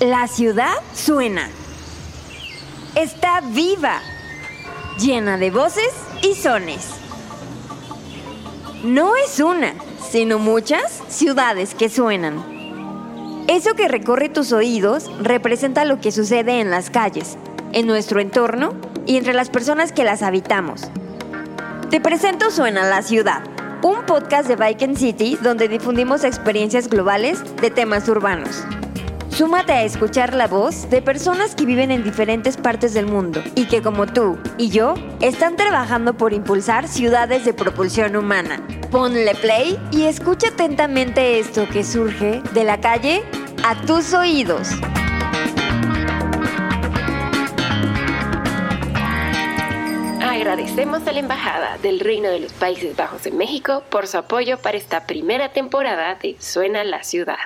La ciudad suena. Está viva, llena de voces y sones. No es una, sino muchas ciudades que suenan. Eso que recorre tus oídos representa lo que sucede en las calles, en nuestro entorno y entre las personas que las habitamos. Te presento Suena la Ciudad, un podcast de Bike City donde difundimos experiencias globales de temas urbanos. Súmate a escuchar la voz de personas que viven en diferentes partes del mundo y que como tú y yo están trabajando por impulsar ciudades de propulsión humana. Ponle play y escucha atentamente esto que surge de la calle a tus oídos. Agradecemos a la Embajada del Reino de los Países Bajos en México por su apoyo para esta primera temporada de Suena la Ciudad.